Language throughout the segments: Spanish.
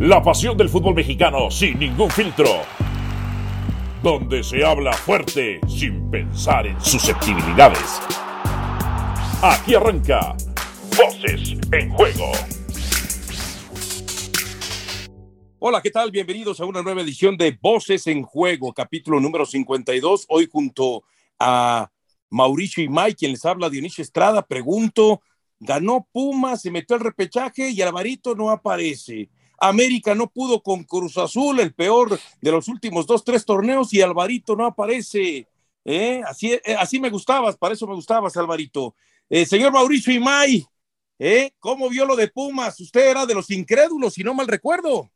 La pasión del fútbol mexicano sin ningún filtro. Donde se habla fuerte sin pensar en susceptibilidades. Aquí arranca Voces en Juego. Hola, ¿qué tal? Bienvenidos a una nueva edición de Voces en Juego, capítulo número 52. Hoy junto a Mauricio y Mike, quien les habla, Dionisio Estrada, pregunto, ganó Puma, se metió al repechaje y Alvarito no aparece. América no pudo con Cruz Azul, el peor de los últimos dos, tres torneos, y Alvarito no aparece. ¿eh? Así, eh, así me gustabas, para eso me gustabas, Alvarito. Eh, señor Mauricio Imay, ¿eh? ¿cómo vio lo de Pumas? Usted era de los incrédulos, si no mal recuerdo.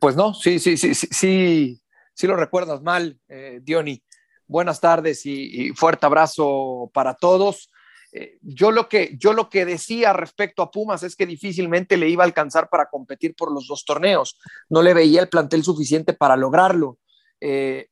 pues no, sí, sí, sí, sí, sí, sí lo recuerdas mal, Diony. Buenas tardes y fuerte abrazo para todos. Eh, yo, lo que, yo lo que decía respecto a Pumas es que difícilmente le iba a alcanzar para competir por los dos torneos. No le veía el plantel suficiente para lograrlo. Eh,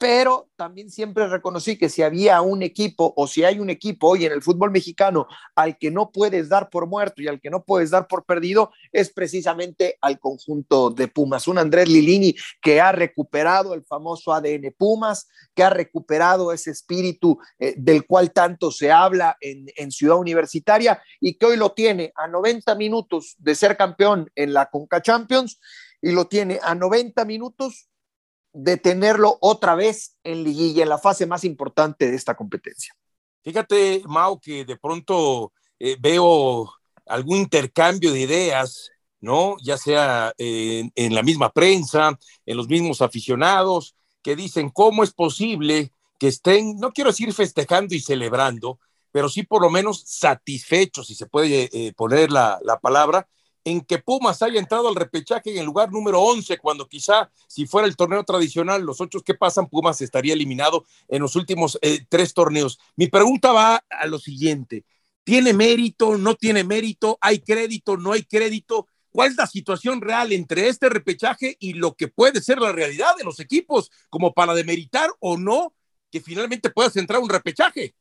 pero también siempre reconocí que si había un equipo o si hay un equipo hoy en el fútbol mexicano al que no puedes dar por muerto y al que no puedes dar por perdido, es precisamente al conjunto de Pumas. Un Andrés Lilini que ha recuperado el famoso ADN Pumas, que ha recuperado ese espíritu eh, del cual tanto se habla en, en Ciudad Universitaria y que hoy lo tiene a 90 minutos de ser campeón en la Conca Champions y lo tiene a 90 minutos de tenerlo otra vez en liguilla, en la fase más importante de esta competencia. Fíjate, Mao, que de pronto eh, veo algún intercambio de ideas, ¿no? Ya sea en, en la misma prensa, en los mismos aficionados, que dicen cómo es posible que estén, no quiero decir festejando y celebrando, pero sí por lo menos satisfechos, si se puede eh, poner la, la palabra, en que Pumas haya entrado al repechaje en el lugar número 11, cuando quizá si fuera el torneo tradicional, los ocho que pasan, Pumas estaría eliminado en los últimos eh, tres torneos. Mi pregunta va a lo siguiente, ¿tiene mérito, no tiene mérito, hay crédito, no hay crédito? ¿Cuál es la situación real entre este repechaje y lo que puede ser la realidad de los equipos, como para demeritar o no que finalmente puedas entrar un repechaje?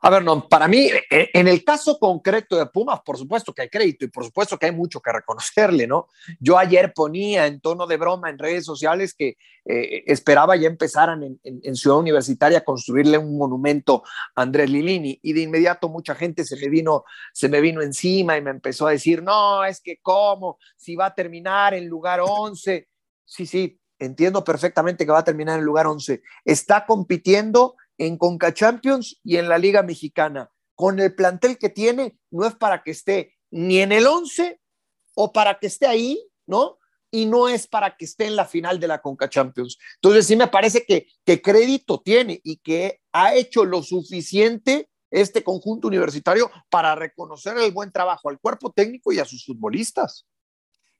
A ver, no, para mí, e, en el caso concreto de Pumas, por supuesto que hay crédito y por supuesto que hay mucho que reconocerle, ¿no? Yo ayer ponía en tono de broma en redes sociales que eh, esperaba ya empezaran en, Ciudad Universitaria a construirle un monumento a Andrés Lilini y de inmediato mucha gente se me vino, se me vino encima y me empezó a decir, no, es que cómo, si va a terminar en lugar 11. Sí, sí, entiendo perfectamente que va a terminar en lugar 11. Está compitiendo en Conca Champions y en la Liga Mexicana. Con el plantel que tiene, no es para que esté ni en el 11 o para que esté ahí, ¿no? Y no es para que esté en la final de la Conca Champions. Entonces sí me parece que, que crédito tiene y que ha hecho lo suficiente este conjunto universitario para reconocer el buen trabajo al cuerpo técnico y a sus futbolistas.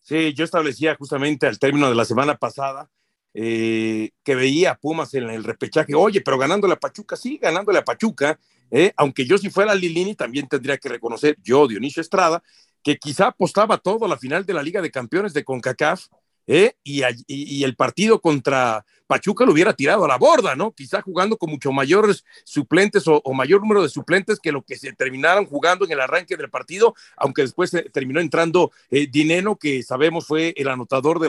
Sí, yo establecía justamente al término de la semana pasada eh, que veía Pumas en el repechaje, oye, pero ganándole a Pachuca, sí, ganándole a Pachuca, eh, aunque yo si fuera Lilini también tendría que reconocer, yo, Dionisio Estrada, que quizá apostaba todo a la final de la Liga de Campeones de CONCACAF, ¿eh? y, el partido contra Pachuca lo hubiera tirado a la borda, ¿no? Quizá jugando con mucho mayores suplentes o, mayor número de suplentes que lo que se terminaron jugando en el arranque del partido, aunque después terminó entrando Dineno, que sabemos fue el anotador de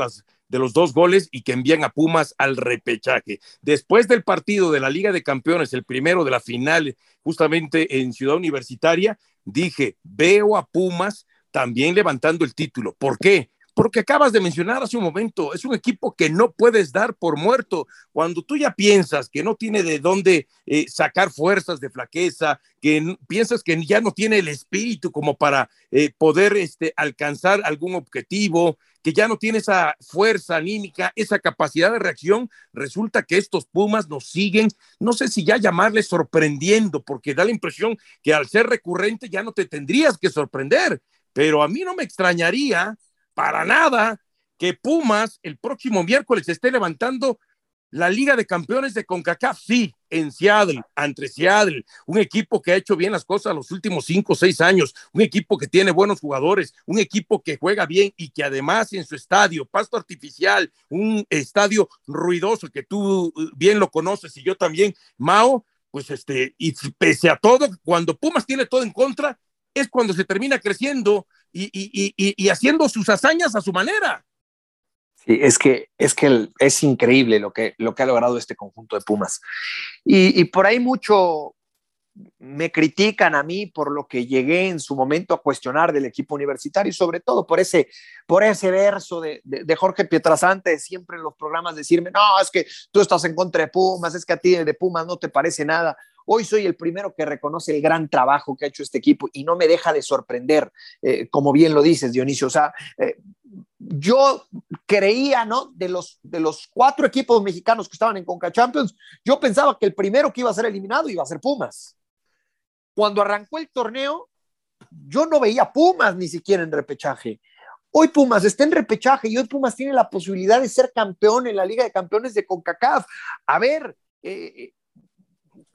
de los dos goles y que envían a Pumas al repechaje. Después del partido de la Liga de Campeones, el primero de la final, justamente en Ciudad Universitaria, dije, veo a Pumas también levantando el título. ¿Por qué? Porque acabas de mencionar hace un momento, es un equipo que no puedes dar por muerto. Cuando tú ya piensas que no tiene de dónde eh, sacar fuerzas de flaqueza, que piensas que ya no tiene el espíritu como para eh, poder este, alcanzar algún objetivo, que ya no tiene esa fuerza anímica, esa capacidad de reacción, resulta que estos Pumas nos siguen, no sé si ya llamarles sorprendiendo, porque da la impresión que al ser recurrente ya no te tendrías que sorprender, pero a mí no me extrañaría para nada que Pumas el próximo miércoles esté levantando la Liga de Campeones de CONCACAF, sí, en Seattle, ante Seattle, un equipo que ha hecho bien las cosas los últimos cinco o seis años, un equipo que tiene buenos jugadores, un equipo que juega bien y que además en su estadio, pasto artificial, un estadio ruidoso que tú uh, bien lo conoces y yo también, Mao, pues este, y pese a todo, cuando Pumas tiene todo en contra, es cuando se termina creciendo y, haciendo sus hazañas a su manera. Sí, es que, es que es increíble lo que, lo que ha logrado este conjunto de Pumas. Y, y por ahí mucho, me critican a mí por lo que llegué en su momento a cuestionar del equipo universitario y sobre todo por ese, por ese verso de, de, Jorge Pietrasante, siempre en los programas decirme, no, es que tú estás en contra de Pumas, es que a ti de Pumas no te parece nada. Hoy soy el primero que reconoce el gran trabajo que ha hecho este equipo y no me deja de sorprender, eh, como bien lo dices, Dionisio. O sea, eh, yo creía, ¿no? De los, de los cuatro equipos mexicanos que estaban en Conca Champions, yo pensaba que el primero que iba a ser eliminado iba a ser Pumas. Cuando arrancó el torneo, yo no veía Pumas ni siquiera en repechaje. Hoy Pumas está en repechaje y hoy Pumas tiene la posibilidad de ser campeón en la Liga de Campeones de CONCACAF. A ver, eh,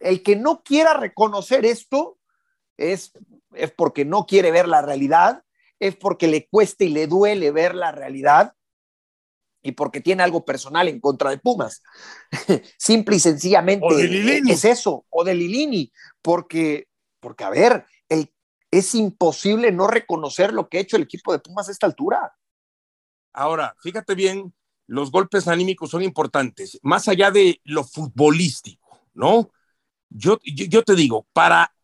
el que no quiera reconocer esto es, es porque no quiere ver la realidad, es porque le cuesta y le duele ver la realidad y porque tiene algo personal en contra de Pumas. Simple y sencillamente es eso, o de Lilini, porque porque, a ver, es imposible no reconocer lo que ha hecho el equipo de Pumas a esta altura. Ahora, fíjate bien, los golpes anímicos son importantes, más allá de lo futbolístico, ¿no? Yo, yo, te digo, para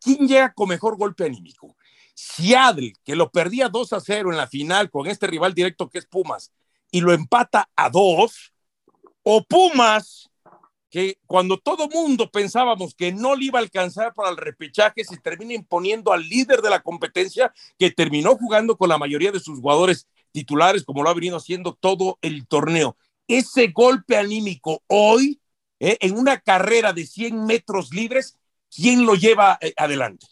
quién llega con mejor golpe anímico, Seattle, que lo perdía 2 a 0 en la final con este rival directo que es Pumas, y lo empata a 2, o Pumas, que cuando todo mundo pensábamos que no le iba a alcanzar para el repechaje, se termina imponiendo al líder de la competencia, que terminó jugando con la mayoría de sus jugadores titulares, como lo ha venido haciendo todo el torneo. Ese golpe anímico hoy, eh, en una carrera de 100 metros libres, ¿quién lo lleva eh, adelante?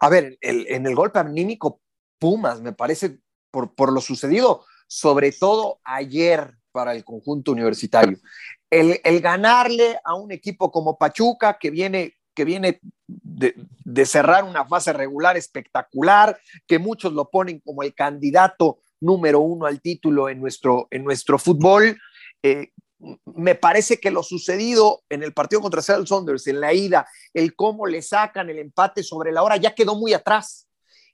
A ver, en el golpe anímico, Pumas, me parece, por, por lo sucedido, sobre todo ayer para el conjunto universitario. El, ganarle a un equipo como Pachuca, que viene, que viene de, cerrar una fase regular espectacular, que muchos lo ponen como el candidato número uno al título en nuestro, en nuestro fútbol. Eh, me parece que lo sucedido en el partido contra Seattle Saunders, en la ida, el cómo le sacan el empate sobre la hora, ya quedó muy atrás.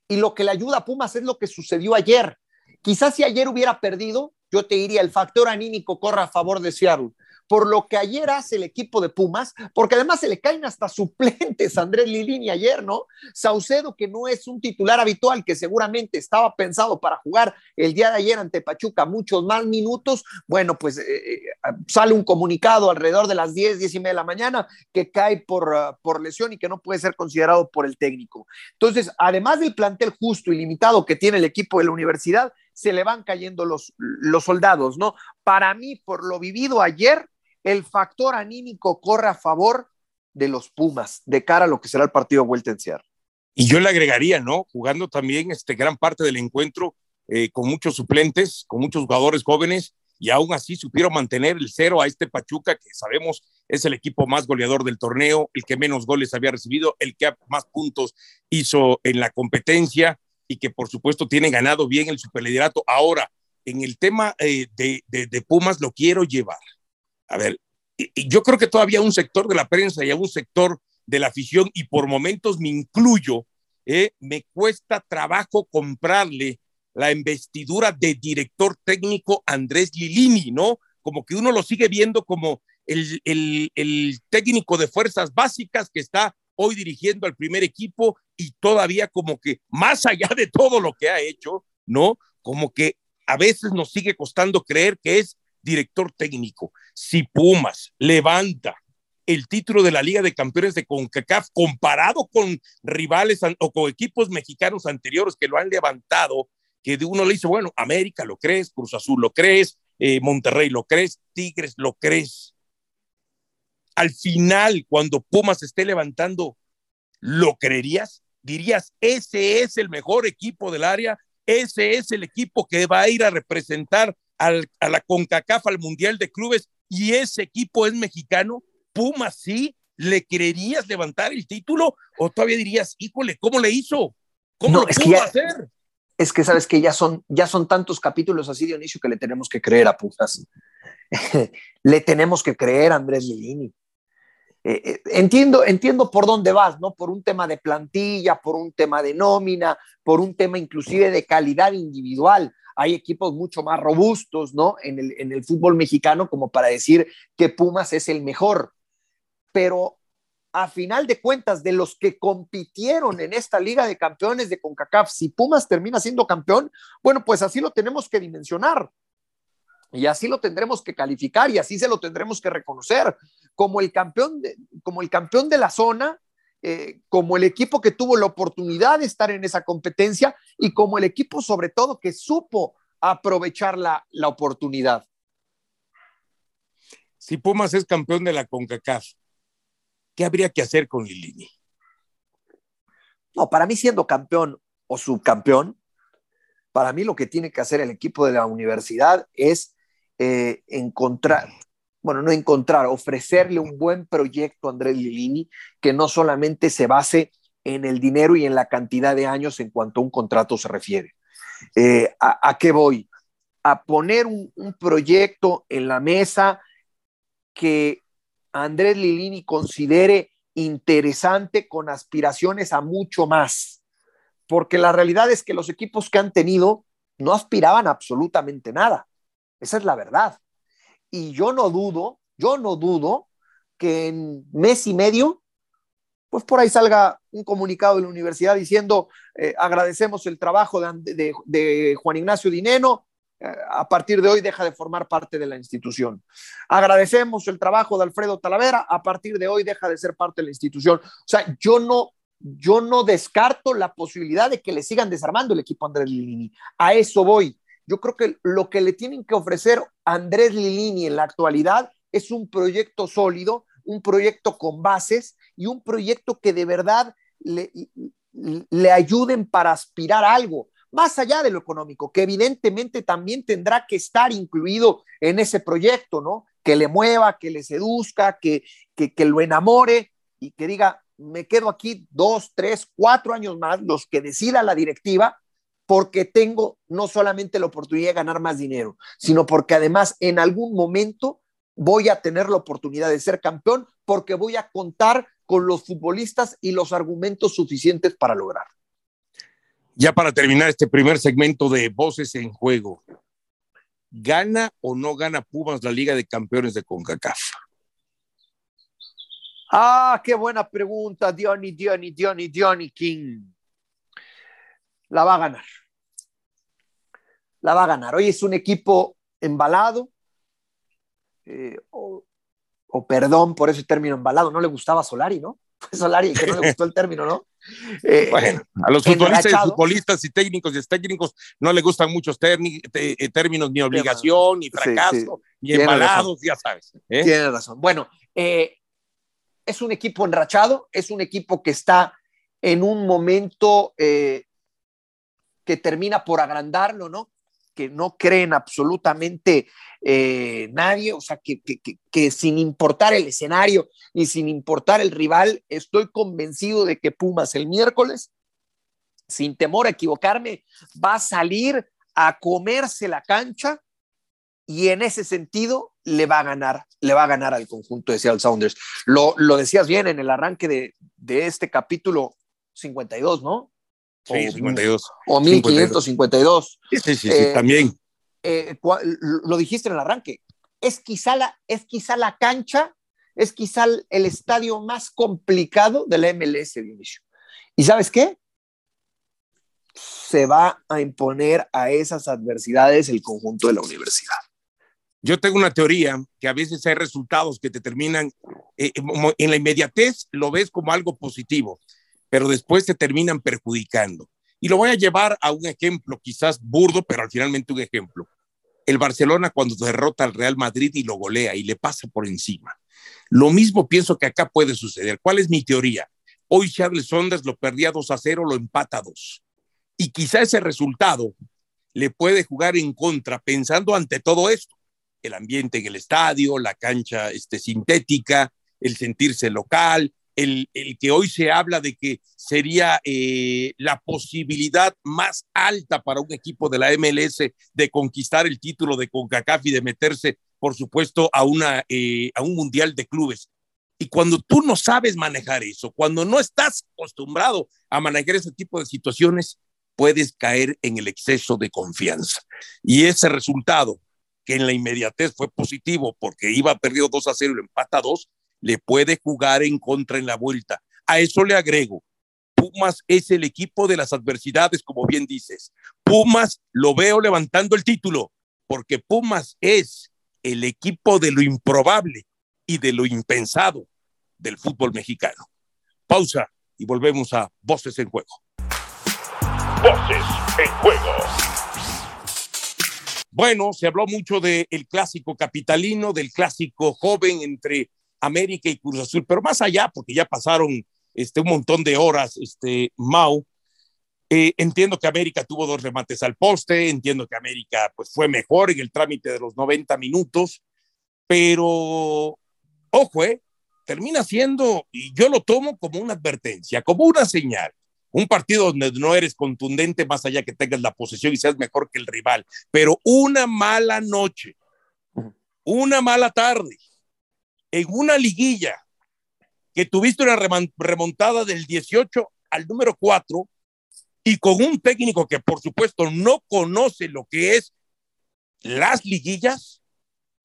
Y lo que le ayuda a Pumas es lo que sucedió ayer. Quizás si ayer hubiera perdido, yo te diría, el factor anímico corre a favor de Seattle por lo que ayer hace el equipo de Pumas, porque además se le caen hasta suplentes a Andrés Lilini ayer, ¿no? Saucedo, que no es un titular habitual, que seguramente estaba pensado para jugar el día de ayer ante Pachuca muchos más minutos, bueno, pues eh, eh, sale un comunicado alrededor de las 10, 10 y media de la mañana que cae por, uh, por lesión y que no puede ser considerado por el técnico. Entonces, además del plantel justo y limitado que tiene el equipo de la universidad, se le van cayendo los, los soldados, ¿no? Para mí, por lo vivido ayer, el factor anímico corre a favor de los Pumas de cara a lo que será el partido vuelta en Y yo le agregaría, ¿no? Jugando también este, gran parte del encuentro eh, con muchos suplentes, con muchos jugadores jóvenes, y aún así supieron mantener el cero a este Pachuca, que sabemos es el equipo más goleador del torneo, el que menos goles había recibido, el que más puntos hizo en la competencia y que por supuesto tiene ganado bien el superliderato. Ahora, en el tema eh, de, de Pumas lo quiero llevar a ver, yo creo que todavía un sector de la prensa y un sector de la afición, y por momentos me incluyo, eh, me cuesta trabajo comprarle la investidura de director técnico Andrés Lilini, ¿no? Como que uno lo sigue viendo como el, el técnico de fuerzas básicas que está hoy dirigiendo al primer equipo y todavía como que más allá de todo lo que ha hecho, ¿no? Como que a veces nos sigue costando creer que es director técnico, si Pumas levanta el título de la Liga de Campeones de CONCACAF comparado con rivales o con equipos mexicanos anteriores que lo han levantado, que de uno le dice, bueno, América lo crees, Cruz Azul lo crees, eh, Monterrey lo crees, Tigres lo crees. Al final, cuando Pumas esté levantando, ¿lo creerías? Dirías, ese es el mejor equipo del área, ese es el equipo que va a ir a representar a la CONCACAF, al Mundial de Clubes, y ese equipo es mexicano, Pumas sí, ¿le creerías levantar el título? ¿O todavía dirías, híjole, ¿cómo le hizo? ¿Cómo lo pudo hacer? Es que sabes que ya son, ya son tantos capítulos así, Dionisio, que le tenemos que creer a Pumas. le tenemos que creer a Andrés Lilini. Eh, eh, entiendo, entiendo por dónde vas, ¿no? Por un tema de plantilla, por un tema de nómina, por un tema inclusive de calidad individual. Hay equipos mucho más robustos, ¿no? En el, en el fútbol mexicano como para decir que Pumas es el mejor. Pero a final de cuentas, de los que compitieron en esta Liga de Campeones de CONCACAF, si Pumas termina siendo campeón, bueno, pues así lo tenemos que dimensionar. Y así lo tendremos que calificar y así se lo tendremos que reconocer como el campeón de, como el campeón de la zona, eh, como el equipo que tuvo la oportunidad de estar en esa competencia y como el equipo sobre todo que supo aprovechar la, la oportunidad. Si Pumas es campeón de la CONCACAF, ¿qué habría que hacer con Lilini? No, para mí siendo campeón o subcampeón, para mí lo que tiene que hacer el equipo de la universidad es eh, encontrar, bueno, no encontrar, ofrecerle un buen proyecto a Andrés Lilini que no solamente se base en el dinero y en la cantidad de años en cuanto a un contrato se refiere. Eh, ¿a, qué voy? A poner un, un proyecto en la mesa que Andrés Lilini considere interesante con aspiraciones a mucho más, porque la realidad es que los equipos que han tenido no aspiraban absolutamente nada. Esa es la verdad. Y yo no dudo, yo no dudo que en mes y medio, pues por ahí salga un comunicado de la universidad diciendo eh, agradecemos el trabajo de, Juan Ignacio Dineno, eh, a partir de hoy deja de formar parte de la institución. Agradecemos el trabajo de Alfredo Talavera, a partir de hoy deja de ser parte de la institución. O sea, yo no, yo no descarto la posibilidad de que le sigan desarmando el equipo Andrés Lini. A eso voy. Yo creo que lo que le tienen que ofrecer Andrés Lilini en la actualidad es un proyecto sólido, un proyecto con bases y un proyecto que de verdad le, le ayuden para aspirar a algo, más allá de lo económico, que evidentemente también tendrá que estar incluido en ese proyecto, ¿no? Que le mueva, que le seduzca, que, que, que lo enamore y que diga, me quedo aquí dos, tres, cuatro años más, los que decida la directiva, porque tengo no solamente la oportunidad de ganar más dinero, sino porque además en algún momento voy a tener la oportunidad de ser campeón porque voy a contar con los futbolistas y los argumentos suficientes para lograr. Ya para terminar este primer segmento de Voces en Juego, ¿gana o no gana Pumas la Liga de Campeones de CONCACAF? Ah, qué buena pregunta, Diony, Diony, Diony, Diony King la va a ganar. La va a ganar. Hoy es un equipo embalado, eh, o, perdón por ese término embalado, no le gustaba Solari, ¿no? Fue Solari que no le gustó el término, ¿no? Eh, bueno, a los futbolistas, y futbolistas y técnicos y técnicos no le gustan muchos eh, términos, ni obligación, ni fracaso, ni embalados, ya sabes. Tiene razón. Bueno, es un equipo enrachado, es un equipo que está en un momento termina por agrandarlo, ¿no? Que no creen absolutamente eh, nadie, o sea, que, que, sin importar el escenario y sin importar el rival, estoy convencido de que Pumas el miércoles, sin temor a equivocarme, va a salir a comerse la cancha y en ese sentido le va a ganar, le va a ganar al conjunto de Seattle Sounders. Lo, lo decías bien en el arranque de, de este capítulo 52, ¿no? Sí, 52. O 1552. Sí, sí, sí, eh, también. Eh, lo dijiste en el arranque. Es quizá, la, es quizá la cancha, es quizá el estadio más complicado de la MLS de inicio. ¿Y sabes qué? Se va a imponer a esas adversidades el conjunto de la universidad. Yo tengo una teoría que a veces hay resultados que te terminan eh, en la inmediatez, lo ves como algo positivo pero después te terminan perjudicando. Y lo voy a llevar a un ejemplo, quizás burdo, pero al finalmente un ejemplo. El Barcelona cuando derrota al Real Madrid y lo golea y le pasa por encima. Lo mismo pienso que acá puede suceder. ¿Cuál es mi teoría? Hoy Charles Saunders lo perdía 2 a 0, lo empata a 2. Y quizá ese resultado le puede jugar en contra pensando ante todo esto, el ambiente en el estadio, la cancha este, sintética, el sentirse local, el, que hoy se habla de que sería eh, la posibilidad más alta para un equipo de la MLS de conquistar el título de CONCACAF y de meterse, por supuesto, a, una, eh, a un mundial de clubes. Y cuando tú no sabes manejar eso, cuando no estás acostumbrado a manejar ese tipo de situaciones, puedes caer en el exceso de confianza. Y ese resultado, que en la inmediatez fue positivo porque iba perdido 2 a 0 y lo empata 2, le puede jugar en contra en la vuelta. A eso le agrego, Pumas es el equipo de las adversidades, como bien dices. Pumas lo veo levantando el título, porque Pumas es el equipo de lo improbable y de lo impensado del fútbol mexicano. Pausa y volvemos a Voces en Juego. Voces en Juego. Bueno, se habló mucho del clásico capitalino, del clásico joven entre América y Cruz Azul, pero más allá, porque ya pasaron este, un montón de horas, este, Mau, eh, entiendo que América tuvo dos remates al poste, entiendo que América pues, fue mejor en el trámite de los 90 minutos, pero ojo, eh, termina siendo, y yo lo tomo como una advertencia, como una señal. Un partido donde no eres contundente más allá que tengas la posesión y seas mejor que el rival, pero una mala noche, una mala tarde, en una liguilla que tuviste una remontada del 18 al número 4 y con un técnico que por supuesto no conoce lo que es las liguillas,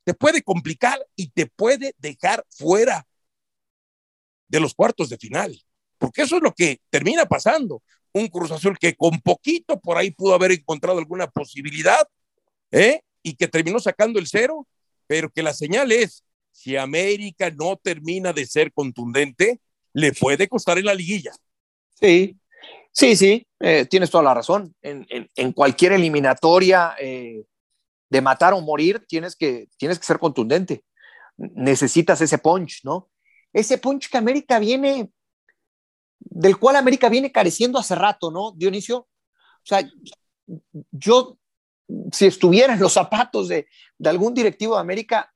te puede complicar y te puede dejar fuera de los cuartos de final, porque eso es lo que termina pasando. Un Cruz Azul que con poquito por ahí pudo haber encontrado alguna posibilidad, ¿eh? Y que terminó sacando el cero, pero que la señal es, si América no termina de ser contundente, le puede costar en la liguilla. Sí, sí, sí, eh, tienes toda la razón. En, en, cualquier eliminatoria eh, de matar o morir, tienes que, tienes que ser contundente. Necesitas ese punch, ¿no? Ese punch que América viene, del cual América viene careciendo hace rato, ¿no, Dionisio? O sea, yo, si estuviera en los zapatos de, de algún directivo de América,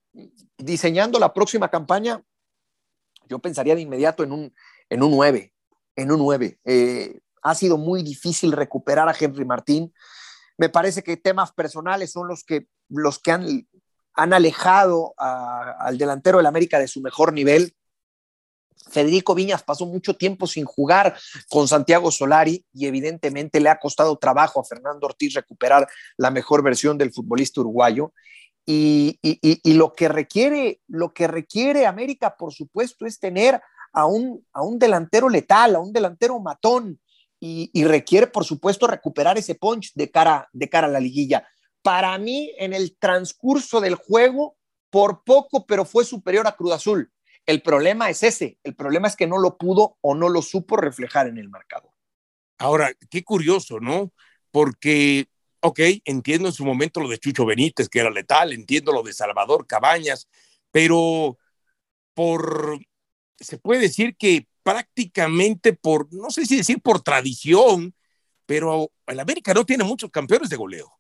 diseñando la próxima campaña, yo pensaría de inmediato en un, en un 9, en un 9. Eh, ha sido muy difícil recuperar a Henry Martín. Me parece que temas personales son los que, los que han, han alejado al delantero del América de su mejor nivel. Federico Viñas pasó mucho tiempo sin jugar con Santiago Solari y evidentemente le ha costado trabajo a Fernando Ortiz recuperar la mejor versión del futbolista uruguayo. Y, lo, que requiere, lo que requiere América, por supuesto, es tener a un, a un delantero letal, a un delantero matón, y, requiere, por supuesto, recuperar ese punch de cara, de cara a la liguilla. Para mí, en el transcurso del juego, por poco, pero fue superior a Cruz Azul. El problema es ese, el problema es que no lo pudo o no lo supo reflejar en el marcador. Ahora, qué curioso, ¿no? Porque ok, entiendo en su momento lo de Chucho Benítez, que era letal, entiendo lo de Salvador Cabañas, pero por, se puede decir que prácticamente por, no sé si decir por tradición, pero el América no tiene muchos campeones de goleo.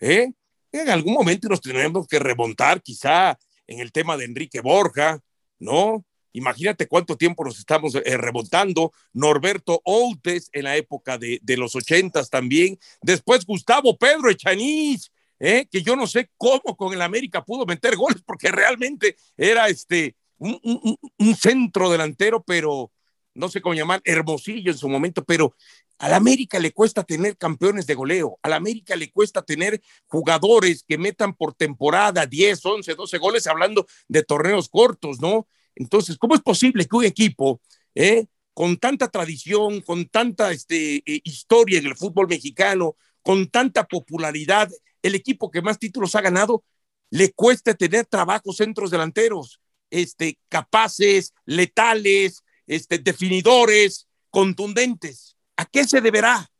¿eh? En algún momento nos tenemos que remontar quizá en el tema de Enrique Borja, ¿no? Imagínate cuánto tiempo nos estamos eh, remontando. Norberto Outes en la época de, los ochentas también. Después Gustavo Pedro Echaniz, eh, que yo no sé cómo con el América pudo meter goles, porque realmente era este, un, centro delantero, pero no sé cómo llamar, hermosillo en su momento, pero al América le cuesta tener campeones de goleo, al América le cuesta tener jugadores que metan por temporada 10, 11, 12 goles, hablando de torneos cortos, ¿no? Entonces, ¿cómo es posible que un equipo eh, con tanta tradición, con tanta este, eh, historia en el fútbol mexicano, con tanta popularidad, el equipo que más títulos ha ganado, le cueste tener trabajos centros delanteros, este, capaces, letales, este, definidores, contundentes? ¿A qué se deberá?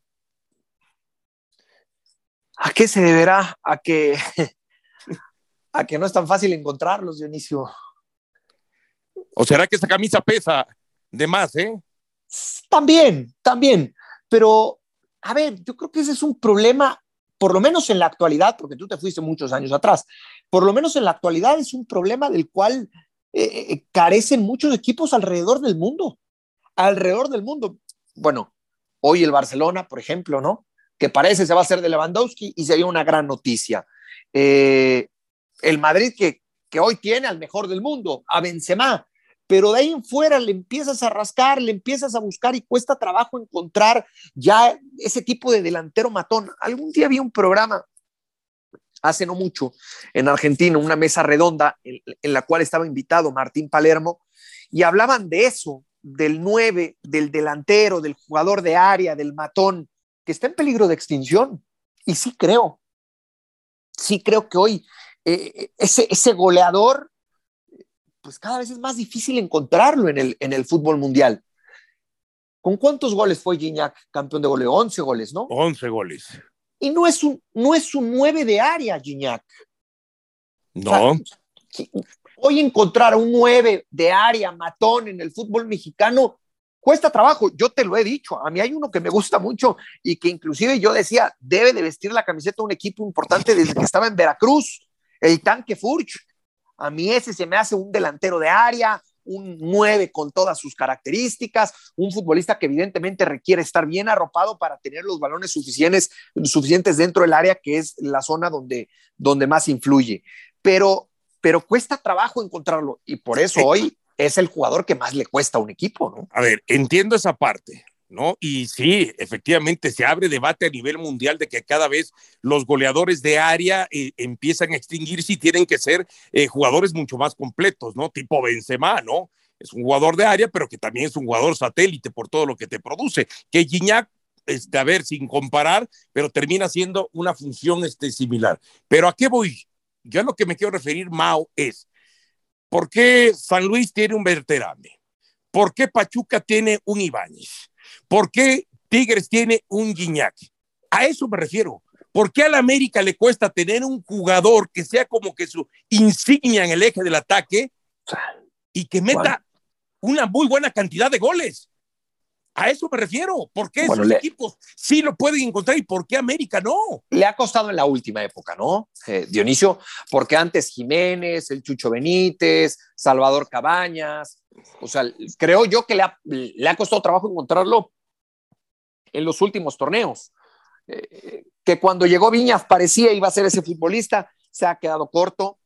¿A qué se deberá? A que, a que no es tan fácil encontrarlos, Dionisio. ¿O será que esa camisa pesa de más, eh? También, también. Pero, a ver, yo creo que ese es un problema, por lo menos en la actualidad, porque tú te fuiste muchos años atrás, por lo menos en la actualidad es un problema del cual eh, eh, carecen muchos equipos alrededor del mundo. Alrededor del mundo. Bueno, hoy el Barcelona, por ejemplo, ¿no? Que parece se va a hacer de Lewandowski y sería una gran noticia. Eh, el Madrid que, que hoy tiene al mejor del mundo, a Benzema, pero de ahí en fuera le empiezas a rascar, le empiezas a buscar y cuesta trabajo encontrar ya ese tipo de delantero matón. Algún día vi un programa hace no mucho en Argentina, una mesa redonda en, la cual estaba invitado Martín Palermo y hablaban de eso, del 9, del delantero, del jugador de área, del matón, que está en peligro de extinción. Y sí creo, sí creo que hoy eh, ese, ese goleador pues cada vez es más difícil encontrarlo en el, en el fútbol mundial. ¿Con cuántos goles fue Gignac campeón de goleo? 11 goles, ¿no? 11 goles. Y no es un, no es un 9 de área, Gignac. No. O sea, hoy encontrar un 9 de área matón en el fútbol mexicano cuesta trabajo. Yo te lo he dicho. A mí hay uno que me gusta mucho y que inclusive yo decía, debe de vestir la camiseta de un equipo importante desde que estaba en Veracruz, el tanque Furch. A mí ese se me hace un delantero de área, un 9 con todas sus características, un futbolista que evidentemente requiere estar bien arropado para tener los balones suficientes, suficientes dentro del área, que es la zona donde, donde más influye. Pero, pero cuesta trabajo encontrarlo y por eso hoy es el jugador que más le cuesta a un equipo, ¿no? A ver, entiendo esa parte, ¿no? Y sí, efectivamente se abre debate a nivel mundial de que cada vez los goleadores de área eh, empiezan a extinguirse y tienen que ser eh, jugadores mucho más completos, ¿no? Tipo Benzema, ¿no? Es un jugador de área, pero que también es un jugador satélite por todo lo que te produce. Que Gignac, este, a ver, sin comparar, pero termina siendo una función este, similar. Pero ¿a qué voy? Yo a lo que me quiero referir, Mao, es ¿por qué San Luis tiene un Berterame? ¿Por qué Pachuca tiene un Ibáñez? ¿Por qué Tigres tiene un Guiñac? A eso me refiero. ¿Por qué a la América le cuesta tener un jugador que sea como que su insignia en el eje del ataque y que meta una muy buena cantidad de goles? A eso me refiero. ¿Por qué bueno, esos le... equipos sí lo pueden encontrar y por qué América no? Le ha costado en la última época, ¿no? Eh, Dionisio, porque antes Jiménez, el Chucho Benítez, Salvador Cabañas, o sea, creo yo que le ha, le ha costado trabajo encontrarlo en los últimos torneos. Eh, que cuando llegó Viñas parecía iba a ser ese futbolista, se ha quedado corto.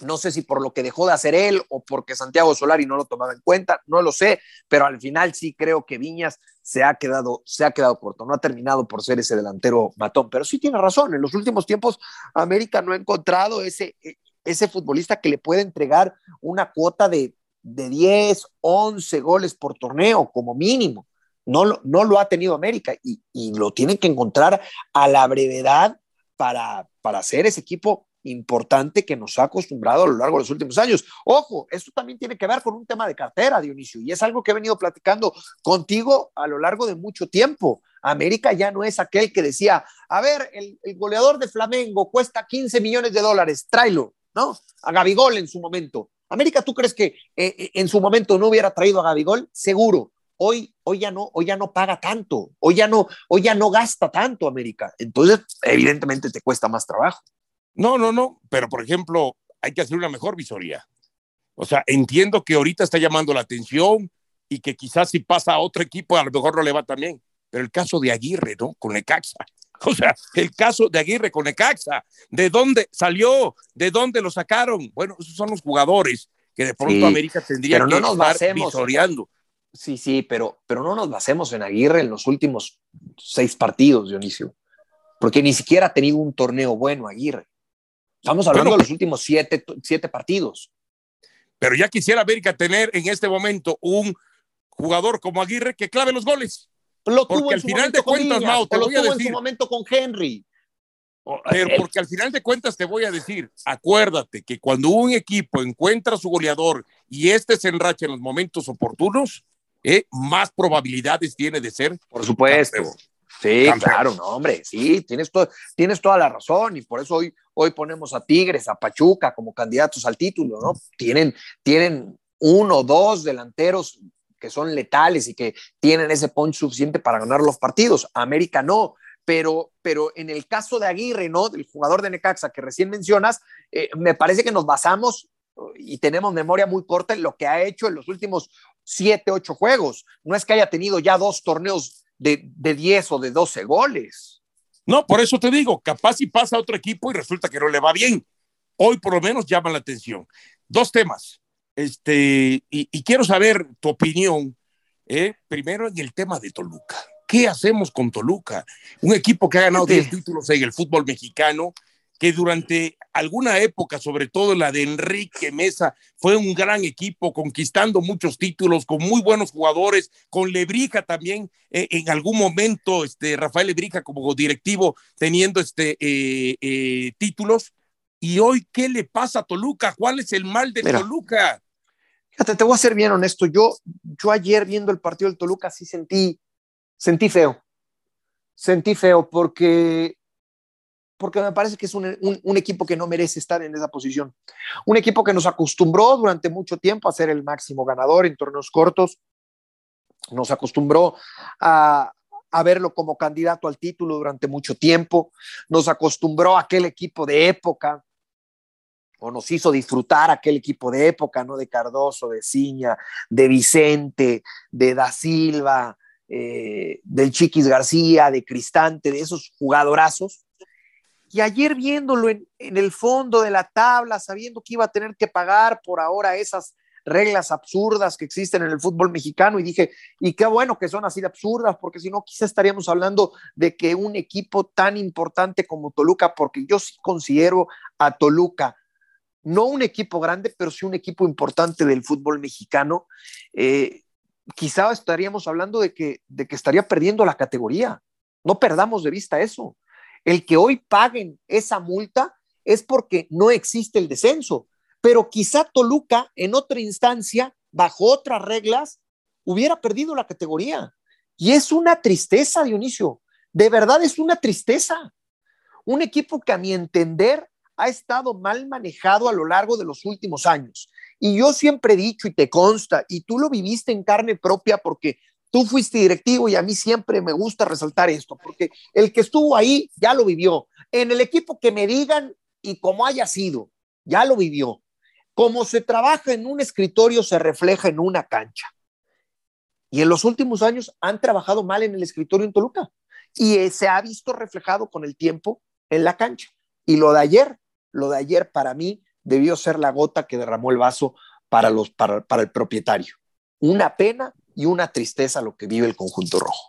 No sé si por lo que dejó de hacer él o porque Santiago Solari no lo tomaba en cuenta, no lo sé, pero al final sí creo que Viñas se ha quedado, se ha quedado corto, no ha terminado por ser ese delantero matón, pero sí tiene razón, en los últimos tiempos América no ha encontrado ese, ese futbolista que le puede entregar una cuota de, de 10, 11 goles por torneo como mínimo. No lo, no lo ha tenido América y, y lo tienen que encontrar a la brevedad para, para hacer ese equipo importante que nos ha acostumbrado a lo largo de los últimos años. Ojo, esto también tiene que ver con un tema de cartera, Dionisio, y es algo que he venido platicando contigo a lo largo de mucho tiempo. América ya no es aquel que decía, a ver, el, el goleador de Flamengo cuesta 15 millones de dólares, tráelo, ¿no? A Gabigol en su momento. América, ¿tú crees que eh, en su momento no hubiera traído a Gabigol? Seguro. Hoy, hoy, ya no, hoy ya no paga tanto, hoy ya no, hoy ya no gasta tanto América. Entonces, evidentemente te cuesta más trabajo. No, no, no, pero por ejemplo, hay que hacer una mejor visoría. O sea, entiendo que ahorita está llamando la atención y que quizás si pasa a otro equipo a lo mejor no le va tan bien. Pero el caso de Aguirre, ¿no? Con Necaxa. O sea, el caso de Aguirre con Necaxa. ¿De dónde salió? ¿De dónde lo sacaron? Bueno, esos son los jugadores que de pronto sí, América tendría pero no que nos estar basemos, visoreando. Sí, sí, pero, pero no nos basemos en Aguirre en los últimos seis partidos, Dionisio. Porque ni siquiera ha tenido un torneo bueno Aguirre. Estamos hablando bueno, de los últimos siete, siete partidos. Pero ya quisiera América tener en este momento un jugador como Aguirre que clave los goles. Lo porque tuvo al final de cuentas, Mau, te lo voy a decir. en su momento con Henry. Pero porque al final de cuentas te voy a decir, acuérdate que cuando un equipo encuentra a su goleador y este se enracha en los momentos oportunos, eh, más probabilidades tiene de ser. Por supuesto. campeón. Sí, claro, no, hombre, sí, tienes, to tienes toda la razón y por eso hoy, hoy ponemos a Tigres, a Pachuca como candidatos al título, ¿no? Tienen, tienen uno o dos delanteros que son letales y que tienen ese punch suficiente para ganar los partidos. América no, pero, pero en el caso de Aguirre, ¿no? Del jugador de Necaxa que recién mencionas, eh, me parece que nos basamos y tenemos memoria muy corta en lo que ha hecho en los últimos siete, ocho juegos. No es que haya tenido ya dos torneos de, de 10 o de 12 goles. No, por eso te digo, capaz si pasa a otro equipo y resulta que no le va bien. Hoy por lo menos llama la atención. Dos temas. este, y, quiero saber tu opinión, ¿eh? primero en el tema de Toluca. ¿Qué hacemos con Toluca? Un equipo que ha ganado 10 títulos en el fútbol mexicano, que durante alguna época, sobre todo la de Enrique Mesa, fue un gran equipo, conquistando muchos títulos, con muy buenos jugadores, con Lebrija también, eh, en algún momento, este, Rafael Lebrija como directivo, teniendo este, eh, eh, títulos. Y hoy, ¿qué le pasa a Toluca? ¿Cuál es el mal de Toluca? Fíjate, te voy a ser bien honesto. Yo, yo ayer viendo el partido del Toluca sí sentí, sentí feo. Sentí feo porque porque me parece que es un, equipo que no merece estar en esa posición. Un equipo que nos acostumbró durante mucho tiempo a ser el máximo ganador en torneos cortos, nos acostumbró a, verlo como candidato al título durante mucho tiempo, nos acostumbró a aquel equipo de época, o nos hizo disfrutar aquel equipo de época, ¿no? De Cardoso, de Ciña, de Vicente, de Da Silva, eh, del Chiquis García, de Cristante, de esos jugadorazos y ayer viéndolo en, el fondo de la tabla, sabiendo que iba a tener que pagar por ahora esas reglas absurdas que existen en el fútbol mexicano y dije, y qué bueno que son así de absurdas, porque si no, quizá estaríamos hablando de que un equipo tan importante como Toluca, porque yo sí considero a Toluca no un equipo grande, pero sí un equipo importante del fútbol mexicano, eh, quizá estaríamos hablando de que, de que estaría perdiendo la categoría. No perdamos de vista eso. El que hoy paguen esa multa es porque no existe el descenso, pero quizá Toluca en otra instancia, bajo otras reglas, hubiera perdido la categoría. Y es una tristeza, Dionisio, de verdad es una tristeza. Un equipo que a mi entender ha estado mal manejado a lo largo de los últimos años. Y yo siempre he dicho, y te consta, y tú lo viviste en carne propia porque Tú fuiste directivo y a mí siempre me gusta resaltar esto, porque el que estuvo ahí ya lo vivió. En el equipo que me digan y como haya sido, ya lo vivió. Como se trabaja en un escritorio se refleja en una cancha. Y en los últimos años han trabajado mal en el escritorio en Toluca y se ha visto reflejado con el tiempo en la cancha. Y lo de ayer, lo de ayer para mí debió ser la gota que derramó el vaso para, los, para, para el propietario. Una pena y una tristeza lo que vive el conjunto rojo.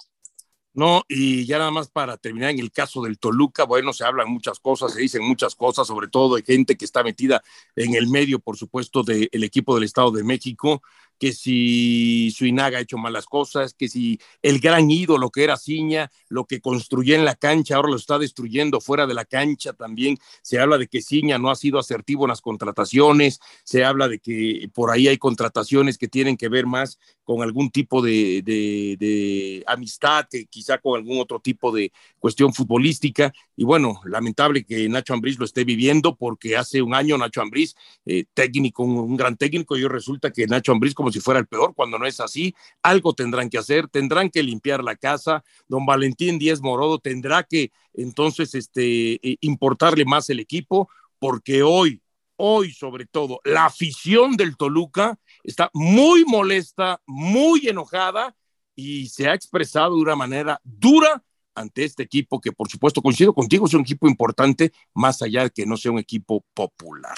No, y ya nada más para terminar en el caso del Toluca, bueno, se hablan muchas cosas, se dicen muchas cosas, sobre todo de gente que está metida en el medio, por supuesto, del equipo del Estado de México, que si Suinaga ha hecho malas cosas, que si el gran ídolo que era Ciña, lo que construyó en la cancha, ahora lo está destruyendo fuera de la cancha también. Se habla de que Ciña no ha sido asertivo en las contrataciones, se habla de que por ahí hay contrataciones que tienen que ver más con algún tipo de, de, amistad, que quizá con algún otro tipo de cuestión futbolística. Y bueno, lamentable que Nacho Ambriz lo esté viviendo, porque hace un año Nacho Ambriz, eh, técnico, un, gran técnico, y resulta que Nacho Ambriz, como si fuera el peor, cuando no es así, algo tendrán que hacer, tendrán que limpiar la casa. Don Valentín Díez Morodo tendrá que entonces este, eh, importarle más el equipo, porque hoy, hoy sobre todo, la afición del Toluca está muy molesta, muy enojada y se ha expresado de una manera dura ante este equipo que por supuesto coincido contigo, es un equipo importante, más allá de que no sea un equipo popular.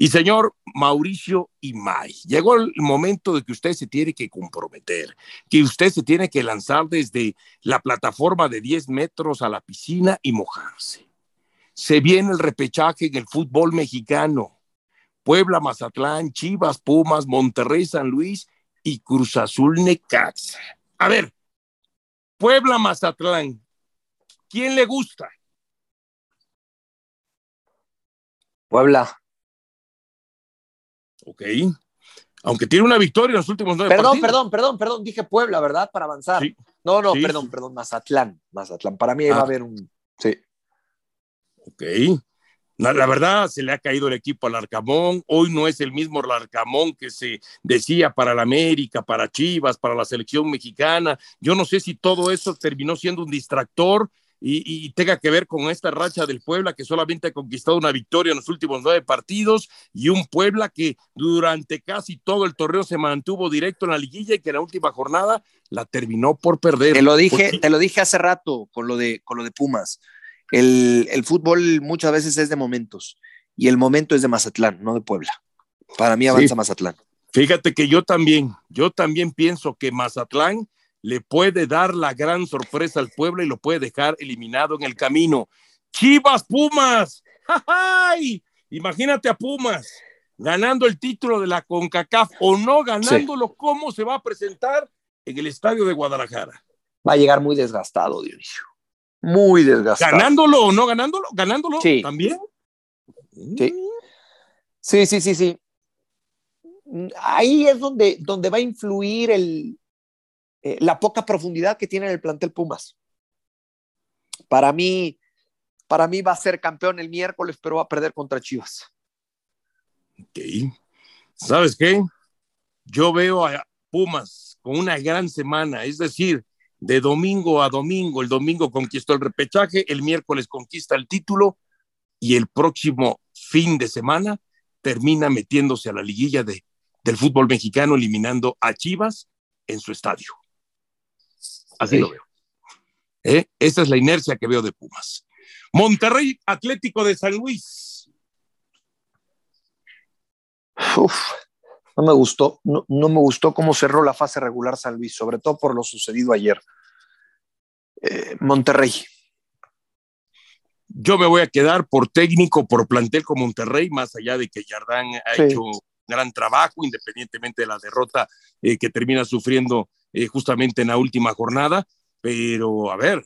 Y señor Mauricio Imay, llegó el momento de que usted se tiene que comprometer, que usted se tiene que lanzar desde la plataforma de 10 metros a la piscina y mojarse. Se viene el repechaje en el fútbol mexicano. Puebla, Mazatlán, Chivas, Pumas, Monterrey, San Luis y Cruz Azul Necaxa. A ver, Puebla, Mazatlán, ¿quién le gusta? Puebla. Ok. Aunque tiene una victoria en los últimos nueve Perdón, perdón, perdón, perdón. Dije Puebla, ¿verdad? Para avanzar. No, no, perdón, perdón. Mazatlán. Mazatlán. Para mí va a ah. haber un. Sí. Ok. La verdad, se le ha caído el equipo al Arcamón. Hoy no es el mismo Arcamón que se decía para la América, para Chivas, para la selección mexicana. Yo no sé si todo eso terminó siendo un distractor y, tenga que ver con esta racha del Puebla que solamente ha conquistado una victoria en los últimos nueve partidos y un Puebla que durante casi todo el torneo se mantuvo directo en la liguilla y que en la última jornada la terminó por perder. Te lo dije, te lo dije hace rato con lo de, con lo de Pumas. El, el fútbol muchas veces es de momentos y el momento es de Mazatlán, no de Puebla. Para mí avanza Mazatlán. Fíjate que yo también, yo también pienso que Mazatlán le puede dar la gran sorpresa al pueblo y lo puede dejar eliminado en el camino. Chivas Pumas. ¡Ay! Imagínate a Pumas ganando el título de la CONCACAF o no ganándolo, ¿cómo se va a presentar en el estadio de Guadalajara? Va a llegar muy desgastado, Dionisio. Muy desgastado. ¿Ganándolo o no ganándolo? ¿Ganándolo sí. también? Sí. Sí, sí, sí, sí. Ahí es donde, donde va a influir el, eh, la poca profundidad que tiene el plantel Pumas. Para mí, para mí va a ser campeón el miércoles, pero va a perder contra Chivas. Ok. ¿Sabes qué? Yo veo a Pumas con una gran semana, es decir, de domingo a domingo. El domingo conquistó el repechaje, el miércoles conquista el título y el próximo fin de semana termina metiéndose a la liguilla de, del fútbol mexicano, eliminando a Chivas en su estadio. Así sí. lo veo. ¿Eh? Esa es la inercia que veo de Pumas. Monterrey Atlético de San Luis. Uf, no me gustó, no, no, me gustó cómo cerró la fase regular San Luis, sobre todo por lo sucedido ayer. Eh, Monterrey. Yo me voy a quedar por técnico, por plantel con Monterrey, más allá de que Jardán ha sí. hecho gran trabajo, independientemente de la derrota eh, que termina sufriendo eh, justamente en la última jornada. Pero a ver,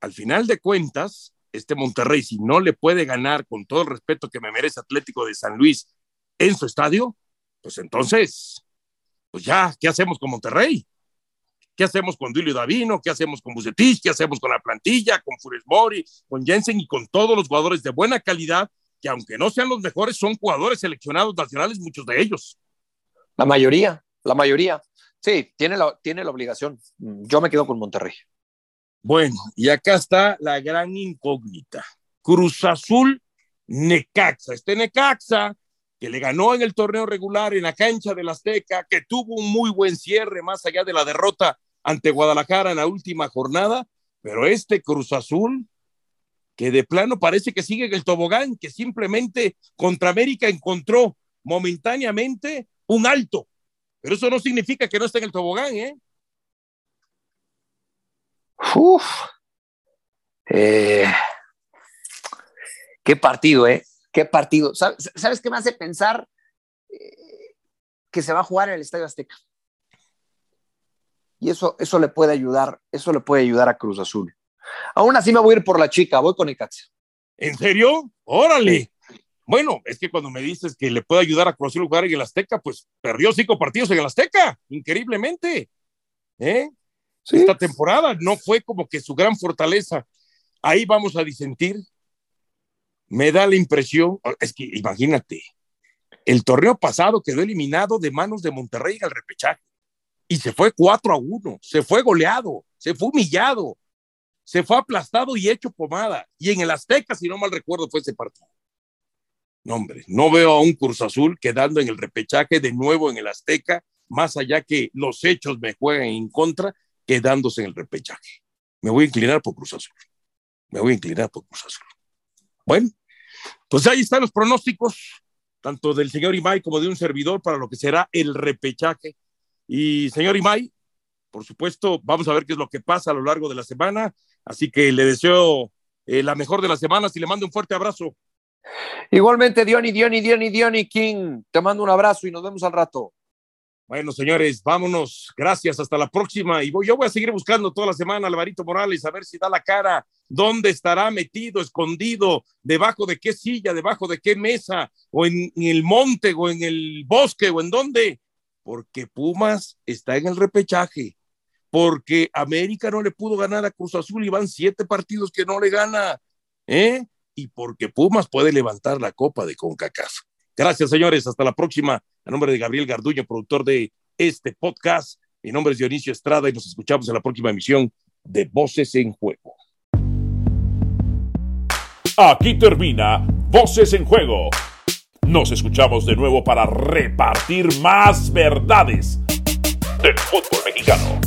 al final de cuentas, este Monterrey, si no le puede ganar con todo el respeto que me merece Atlético de San Luis en su estadio, pues entonces, pues ya, ¿qué hacemos con Monterrey? ¿Qué hacemos con Duilio Davino? ¿Qué hacemos con Bucetich? ¿Qué hacemos con la plantilla? Con Funes Mori, con Jensen y con todos los jugadores de buena calidad que aunque no sean los mejores, son jugadores seleccionados nacionales, muchos de ellos. La mayoría, la mayoría. Sí, tiene la, tiene la obligación. Yo me quedo con Monterrey. Bueno, y acá está la gran incógnita. Cruz Azul Necaxa. Este Necaxa que le ganó en el torneo regular en la cancha del Azteca, que tuvo un muy buen cierre más allá de la derrota ante Guadalajara en la última jornada, pero este Cruz Azul, que de plano parece que sigue en el tobogán, que simplemente contra América encontró momentáneamente un alto, pero eso no significa que no esté en el tobogán, ¿eh? Uf. Eh, qué partido, ¿eh? Qué partido. ¿Sabes, ¿sabes qué me hace pensar? Eh, que se va a jugar en el Estadio Azteca. Y eso, eso le puede ayudar, eso le puede ayudar a Cruz Azul. Aún así me voy a ir por la chica, voy con Icaxa. ¿En serio? Órale. Bueno, es que cuando me dices que le puede ayudar a Cruz Azul jugar en el Azteca, pues perdió cinco partidos en el Azteca, increíblemente. ¿Eh? ¿Sí? Esta temporada no fue como que su gran fortaleza. Ahí vamos a disentir. Me da la impresión, es que imagínate, el torneo pasado quedó eliminado de manos de Monterrey al repechaje y se fue 4 a 1, se fue goleado, se fue humillado, se fue aplastado y hecho pomada. Y en el Azteca, si no mal recuerdo, fue ese partido. No, veo a un Cruz Azul quedando en el repechaje de nuevo en el Azteca, más allá que los hechos me juegan en contra, quedándose en el repechaje. Me voy a inclinar por Cruz Azul. Me voy a inclinar por Cruz Azul. Bueno, pues ahí están los pronósticos, tanto del señor Imay como de un servidor para lo que será el repechaje. Y señor Imay, por supuesto, vamos a ver qué es lo que pasa a lo largo de la semana. Así que le deseo eh, la mejor de las semanas y le mando un fuerte abrazo. Igualmente, Diony, Diony, Diony, Diony King, te mando un abrazo y nos vemos al rato. Bueno, señores, vámonos. Gracias, hasta la próxima. Y voy, yo voy a seguir buscando toda la semana a Alvarito Morales a ver si da la cara, dónde estará metido, escondido, debajo de qué silla, debajo de qué mesa, o en, en el monte, o en el bosque, o en dónde. Porque Pumas está en el repechaje. Porque América no le pudo ganar a Cruz Azul y van siete partidos que no le gana. ¿Eh? Y porque Pumas puede levantar la copa de CONCACAF. Gracias, señores. Hasta la próxima. A nombre de Gabriel Garduño, productor de este podcast. Mi nombre es Dionisio Estrada y nos escuchamos en la próxima emisión de Voces en Juego. Aquí termina Voces en Juego. Nos escuchamos de nuevo para repartir más verdades del fútbol mexicano.